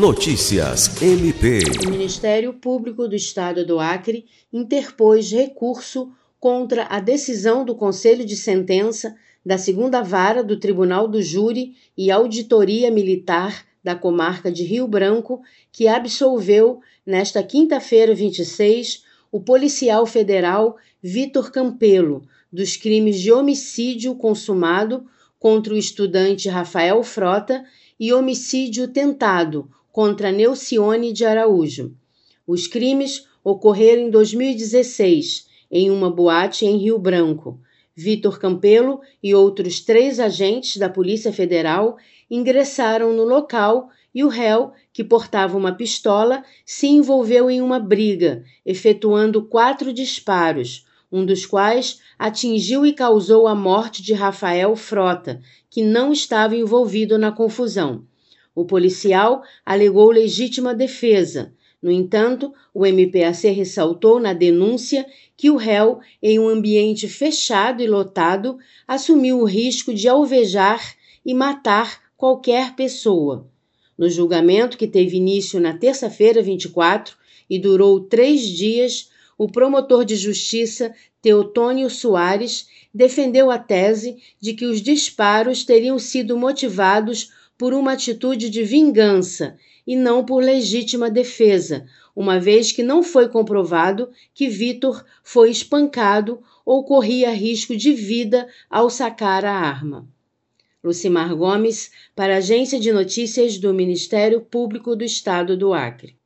Notícias MP. O Ministério Público do Estado do Acre interpôs recurso contra a decisão do Conselho de Sentença da segunda vara do Tribunal do Júri e Auditoria Militar da comarca de Rio Branco, que absolveu, nesta quinta-feira 26, o policial federal Vitor Campelo dos crimes de homicídio consumado contra o estudante Rafael Frota e homicídio tentado contra Neucione de Araújo. Os crimes ocorreram em 2016, em uma boate em Rio Branco. Vitor Campelo e outros três agentes da Polícia Federal ingressaram no local e o réu, que portava uma pistola, se envolveu em uma briga, efetuando quatro disparos, um dos quais atingiu e causou a morte de Rafael Frota, que não estava envolvido na confusão. O policial alegou legítima defesa. No entanto, o MPAC ressaltou na denúncia que o réu, em um ambiente fechado e lotado, assumiu o risco de alvejar e matar qualquer pessoa. No julgamento, que teve início na terça-feira 24 e durou três dias, o promotor de justiça Teotônio Soares defendeu a tese de que os disparos teriam sido motivados por uma atitude de vingança e não por legítima defesa, uma vez que não foi comprovado que Vitor foi espancado ou corria risco de vida ao sacar a arma. Lucimar Gomes, para a Agência de Notícias do Ministério Público do Estado do Acre.